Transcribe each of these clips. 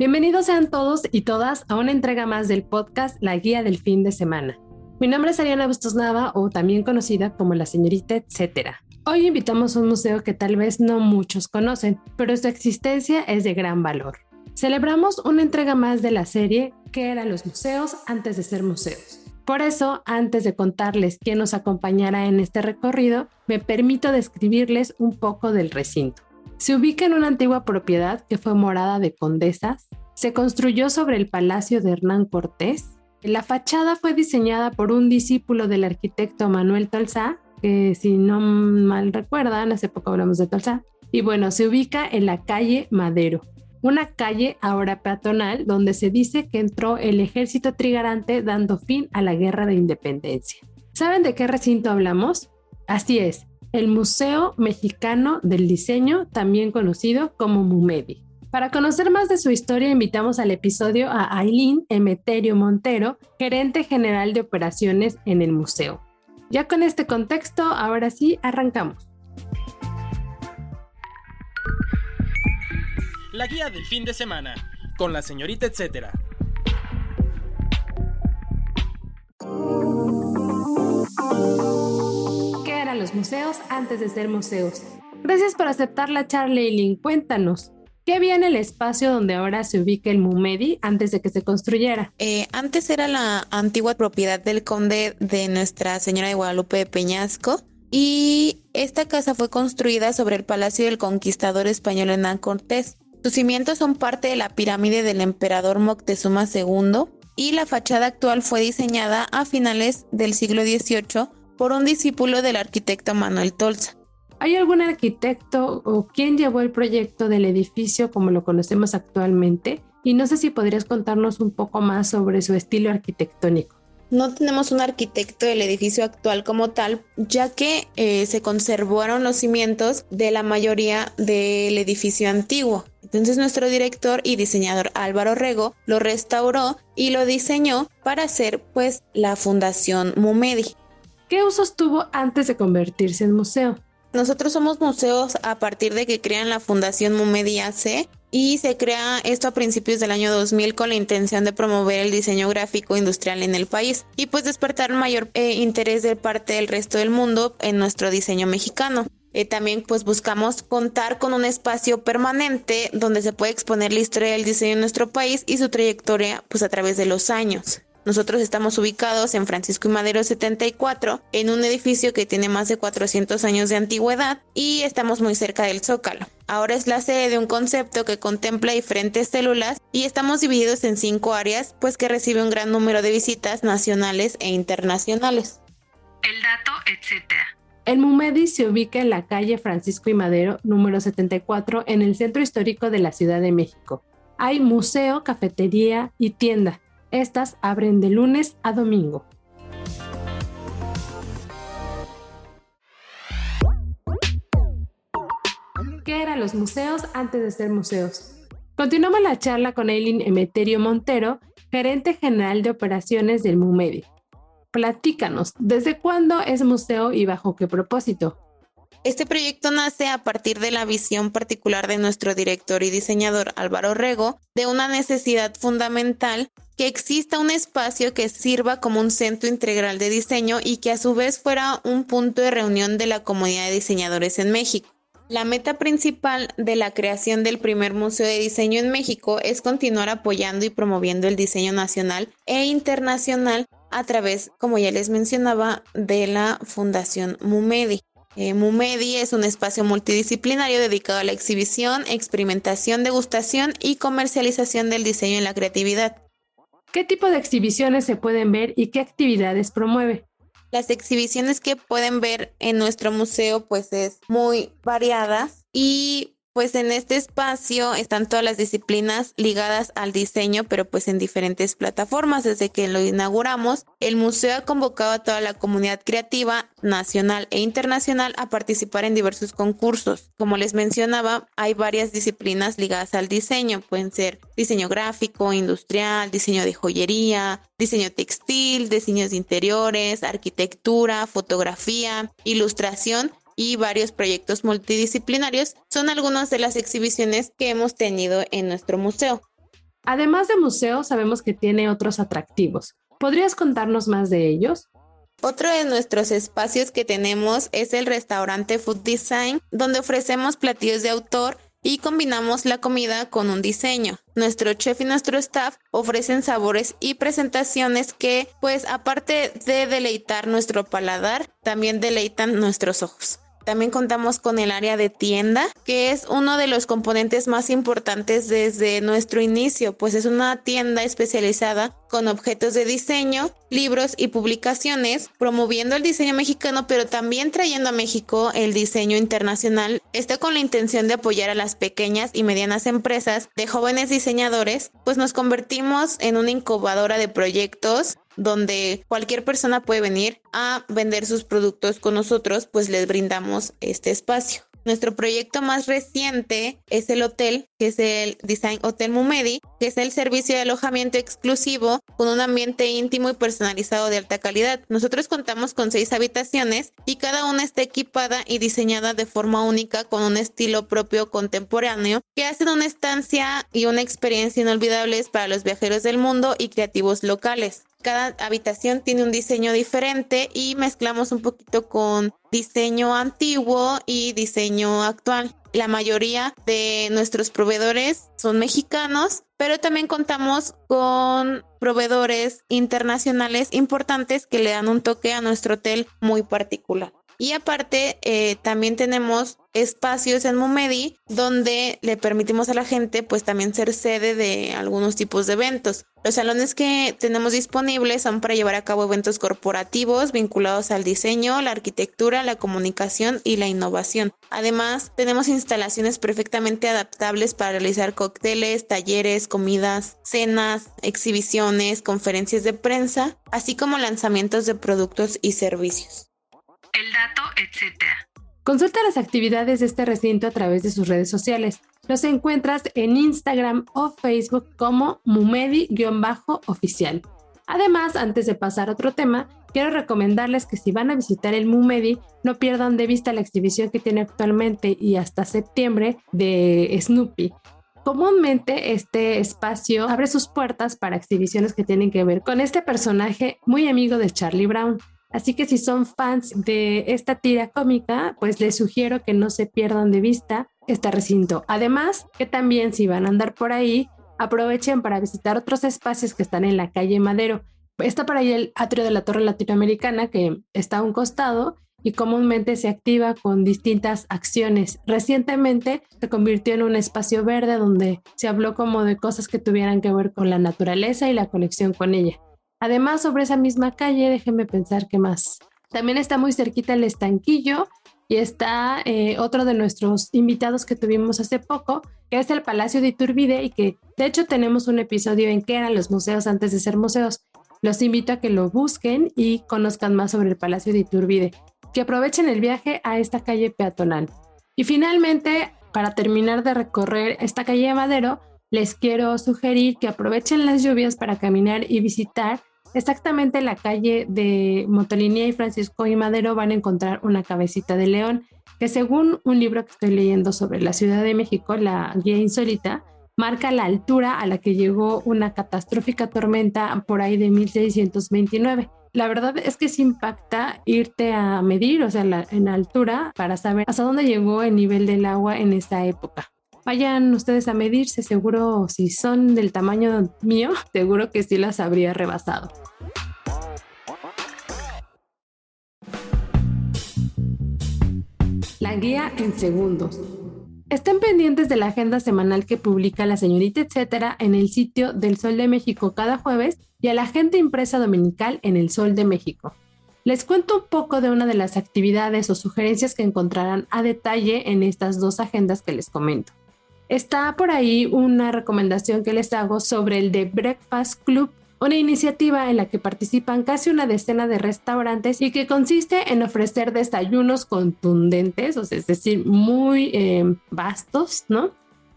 Bienvenidos sean todos y todas a una entrega más del podcast La Guía del Fin de Semana. Mi nombre es Ariana Bustos Nava o también conocida como la señorita etcétera. Hoy invitamos a un museo que tal vez no muchos conocen, pero su existencia es de gran valor. Celebramos una entrega más de la serie que eran los museos antes de ser museos. Por eso, antes de contarles quién nos acompañará en este recorrido, me permito describirles un poco del recinto. Se ubica en una antigua propiedad que fue morada de condesas, se construyó sobre el palacio de Hernán Cortés, la fachada fue diseñada por un discípulo del arquitecto Manuel Tolsá, que si no mal recuerdan, hace poco hablamos de Tolsá, y bueno, se ubica en la calle Madero, una calle ahora peatonal donde se dice que entró el ejército trigarante dando fin a la guerra de independencia. ¿Saben de qué recinto hablamos? Así es, el Museo Mexicano del Diseño, también conocido como MUMEDI. Para conocer más de su historia, invitamos al episodio a Aileen Emeterio Montero, gerente general de operaciones en el museo. Ya con este contexto, ahora sí, arrancamos. La guía del fin de semana, con la señorita etcétera. ¿Qué eran los museos antes de ser museos? Gracias por aceptar la charla, Aileen. Cuéntanos, ¿Qué había en el espacio donde ahora se ubica el Mumedi antes de que se construyera? Eh, antes era la antigua propiedad del conde de Nuestra Señora de Guadalupe de Peñasco y esta casa fue construida sobre el palacio del conquistador español Hernán Cortés. Sus cimientos son parte de la pirámide del emperador Moctezuma II y la fachada actual fue diseñada a finales del siglo XVIII por un discípulo del arquitecto Manuel Tolsa. ¿Hay algún arquitecto o quién llevó el proyecto del edificio como lo conocemos actualmente? Y no sé si podrías contarnos un poco más sobre su estilo arquitectónico. No tenemos un arquitecto del edificio actual como tal, ya que eh, se conservaron los cimientos de la mayoría del edificio antiguo. Entonces nuestro director y diseñador Álvaro Rego lo restauró y lo diseñó para hacer pues la Fundación Mumedi. ¿Qué usos tuvo antes de convertirse en museo? Nosotros somos museos a partir de que crean la Fundación Mumedia C y se crea esto a principios del año 2000 con la intención de promover el diseño gráfico industrial en el país y pues despertar mayor eh, interés de parte del resto del mundo en nuestro diseño mexicano. Eh, también pues buscamos contar con un espacio permanente donde se puede exponer la historia del diseño en nuestro país y su trayectoria pues a través de los años. Nosotros estamos ubicados en Francisco y Madero 74, en un edificio que tiene más de 400 años de antigüedad y estamos muy cerca del Zócalo. Ahora es la sede de un concepto que contempla diferentes células y estamos divididos en cinco áreas, pues que recibe un gran número de visitas nacionales e internacionales. El dato, etc. El Mumedi se ubica en la calle Francisco y Madero, número 74, en el centro histórico de la Ciudad de México. Hay museo, cafetería y tienda. Estas abren de lunes a domingo. ¿Qué eran los museos antes de ser museos? Continuamos la charla con Eileen Emeterio Montero, gerente general de operaciones del MUMEDI. Platícanos, ¿desde cuándo es museo y bajo qué propósito? Este proyecto nace a partir de la visión particular de nuestro director y diseñador Álvaro Rego de una necesidad fundamental que exista un espacio que sirva como un centro integral de diseño y que a su vez fuera un punto de reunión de la comunidad de diseñadores en México. La meta principal de la creación del primer museo de diseño en México es continuar apoyando y promoviendo el diseño nacional e internacional a través, como ya les mencionaba, de la Fundación Mumedi. Eh, Mumedi es un espacio multidisciplinario dedicado a la exhibición, experimentación, degustación y comercialización del diseño y la creatividad. ¿Qué tipo de exhibiciones se pueden ver y qué actividades promueve? Las exhibiciones que pueden ver en nuestro museo pues es muy variadas y pues en este espacio están todas las disciplinas ligadas al diseño, pero pues en diferentes plataformas. Desde que lo inauguramos, el museo ha convocado a toda la comunidad creativa nacional e internacional a participar en diversos concursos. Como les mencionaba, hay varias disciplinas ligadas al diseño. Pueden ser diseño gráfico, industrial, diseño de joyería, diseño textil, diseños de interiores, arquitectura, fotografía, ilustración y varios proyectos multidisciplinarios son algunas de las exhibiciones que hemos tenido en nuestro museo. Además de museo, sabemos que tiene otros atractivos. ¿Podrías contarnos más de ellos? Otro de nuestros espacios que tenemos es el restaurante Food Design, donde ofrecemos platillos de autor y combinamos la comida con un diseño. Nuestro chef y nuestro staff ofrecen sabores y presentaciones que, pues aparte de deleitar nuestro paladar, también deleitan nuestros ojos. También contamos con el área de tienda, que es uno de los componentes más importantes desde nuestro inicio, pues es una tienda especializada con objetos de diseño, libros y publicaciones, promoviendo el diseño mexicano, pero también trayendo a México el diseño internacional. Está con la intención de apoyar a las pequeñas y medianas empresas de jóvenes diseñadores, pues nos convertimos en una incubadora de proyectos donde cualquier persona puede venir a vender sus productos con nosotros, pues les brindamos este espacio. Nuestro proyecto más reciente es el hotel, que es el Design Hotel Mumedi, que es el servicio de alojamiento exclusivo con un ambiente íntimo y personalizado de alta calidad. Nosotros contamos con seis habitaciones y cada una está equipada y diseñada de forma única con un estilo propio contemporáneo que hacen una estancia y una experiencia inolvidables para los viajeros del mundo y creativos locales. Cada habitación tiene un diseño diferente y mezclamos un poquito con diseño antiguo y diseño actual. La mayoría de nuestros proveedores son mexicanos, pero también contamos con proveedores internacionales importantes que le dan un toque a nuestro hotel muy particular. Y aparte, eh, también tenemos espacios en Mumedi donde le permitimos a la gente pues también ser sede de algunos tipos de eventos. Los salones que tenemos disponibles son para llevar a cabo eventos corporativos vinculados al diseño, la arquitectura, la comunicación y la innovación. Además, tenemos instalaciones perfectamente adaptables para realizar cócteles, talleres, comidas, cenas, exhibiciones, conferencias de prensa, así como lanzamientos de productos y servicios el dato, etc. Consulta las actividades de este recinto a través de sus redes sociales. Los encuentras en Instagram o Facebook como Mumedi-oficial. Además, antes de pasar a otro tema, quiero recomendarles que si van a visitar el Mumedi, no pierdan de vista la exhibición que tiene actualmente y hasta septiembre de Snoopy. Comúnmente este espacio abre sus puertas para exhibiciones que tienen que ver con este personaje muy amigo de Charlie Brown. Así que si son fans de esta tira cómica, pues les sugiero que no se pierdan de vista este recinto. Además, que también si van a andar por ahí, aprovechen para visitar otros espacios que están en la calle Madero. Está por ahí el atrio de la Torre Latinoamericana que está a un costado y comúnmente se activa con distintas acciones. Recientemente se convirtió en un espacio verde donde se habló como de cosas que tuvieran que ver con la naturaleza y la conexión con ella. Además, sobre esa misma calle, déjenme pensar qué más. También está muy cerquita el estanquillo y está eh, otro de nuestros invitados que tuvimos hace poco, que es el Palacio de Iturbide y que de hecho tenemos un episodio en que eran los museos antes de ser museos. Los invito a que lo busquen y conozcan más sobre el Palacio de Iturbide, que aprovechen el viaje a esta calle peatonal. Y finalmente, para terminar de recorrer esta calle de Madero, les quiero sugerir que aprovechen las lluvias para caminar y visitar exactamente la calle de Motolinía y Francisco y Madero van a encontrar una cabecita de león, que según un libro que estoy leyendo sobre la Ciudad de México, la guía insólita, marca la altura a la que llegó una catastrófica tormenta por ahí de 1629. La verdad es que se impacta irte a medir, o sea, en altura, para saber hasta dónde llegó el nivel del agua en esa época. Vayan ustedes a medirse, seguro si son del tamaño mío, seguro que sí las habría rebasado. La guía en segundos. Estén pendientes de la agenda semanal que publica la señorita etcétera en el sitio del Sol de México cada jueves y a la agenda impresa dominical en el Sol de México. Les cuento un poco de una de las actividades o sugerencias que encontrarán a detalle en estas dos agendas que les comento. Está por ahí una recomendación que les hago sobre el The Breakfast Club, una iniciativa en la que participan casi una decena de restaurantes y que consiste en ofrecer desayunos contundentes, o es decir, muy eh, vastos, ¿no?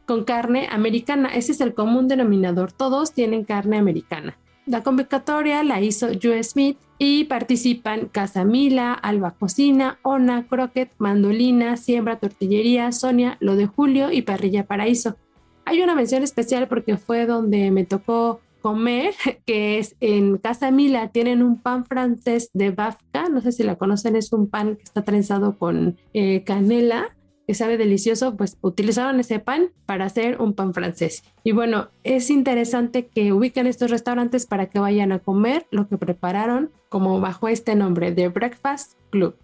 Con carne americana. Ese es el común denominador. Todos tienen carne americana. La convocatoria la hizo Joe Smith y participan Casa Mila, Alba Cocina, Ona, Croquet, Mandolina, Siembra, Tortillería, Sonia, Lo de Julio y Parrilla Paraíso. Hay una mención especial porque fue donde me tocó comer, que es en Casa Mila, tienen un pan francés de Bafka, no sé si la conocen, es un pan que está trenzado con eh, canela que sabe delicioso, pues utilizaron ese pan para hacer un pan francés. Y bueno, es interesante que ubiquen estos restaurantes para que vayan a comer lo que prepararon como bajo este nombre de Breakfast Club.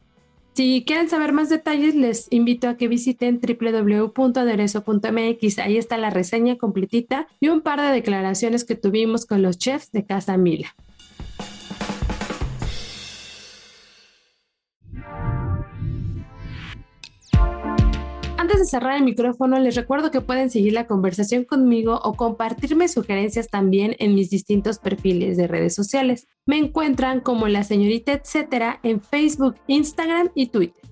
Si quieren saber más detalles, les invito a que visiten www.aderezo.mx. Ahí está la reseña completita y un par de declaraciones que tuvimos con los chefs de Casa Mila. Antes de cerrar el micrófono, les recuerdo que pueden seguir la conversación conmigo o compartirme sugerencias también en mis distintos perfiles de redes sociales. Me encuentran como la señorita etcétera en Facebook, Instagram y Twitter.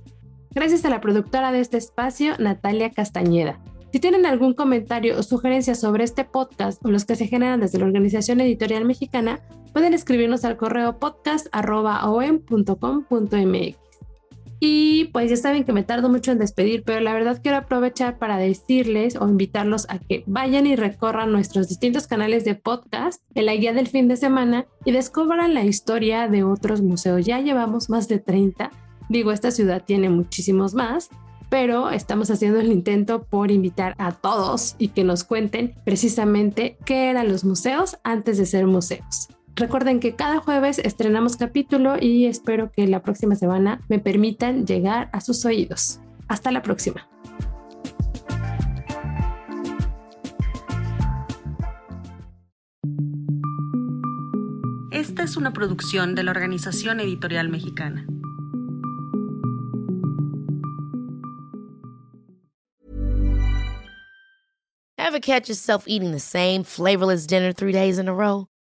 Gracias a la productora de este espacio, Natalia Castañeda. Si tienen algún comentario o sugerencia sobre este podcast o los que se generan desde la Organización Editorial Mexicana, pueden escribirnos al correo podcast.om.com.mx. Y pues ya saben que me tardo mucho en despedir, pero la verdad quiero aprovechar para decirles o invitarlos a que vayan y recorran nuestros distintos canales de podcast en la guía del fin de semana y descubran la historia de otros museos. Ya llevamos más de 30. Digo, esta ciudad tiene muchísimos más, pero estamos haciendo el intento por invitar a todos y que nos cuenten precisamente qué eran los museos antes de ser museos. Recuerden que cada jueves estrenamos capítulo y espero que la próxima semana me permitan llegar a sus oídos. Hasta la próxima. Esta es una producción de la Organización Editorial Mexicana. Ever catch yourself eating the same flavorless dinner three days in a row?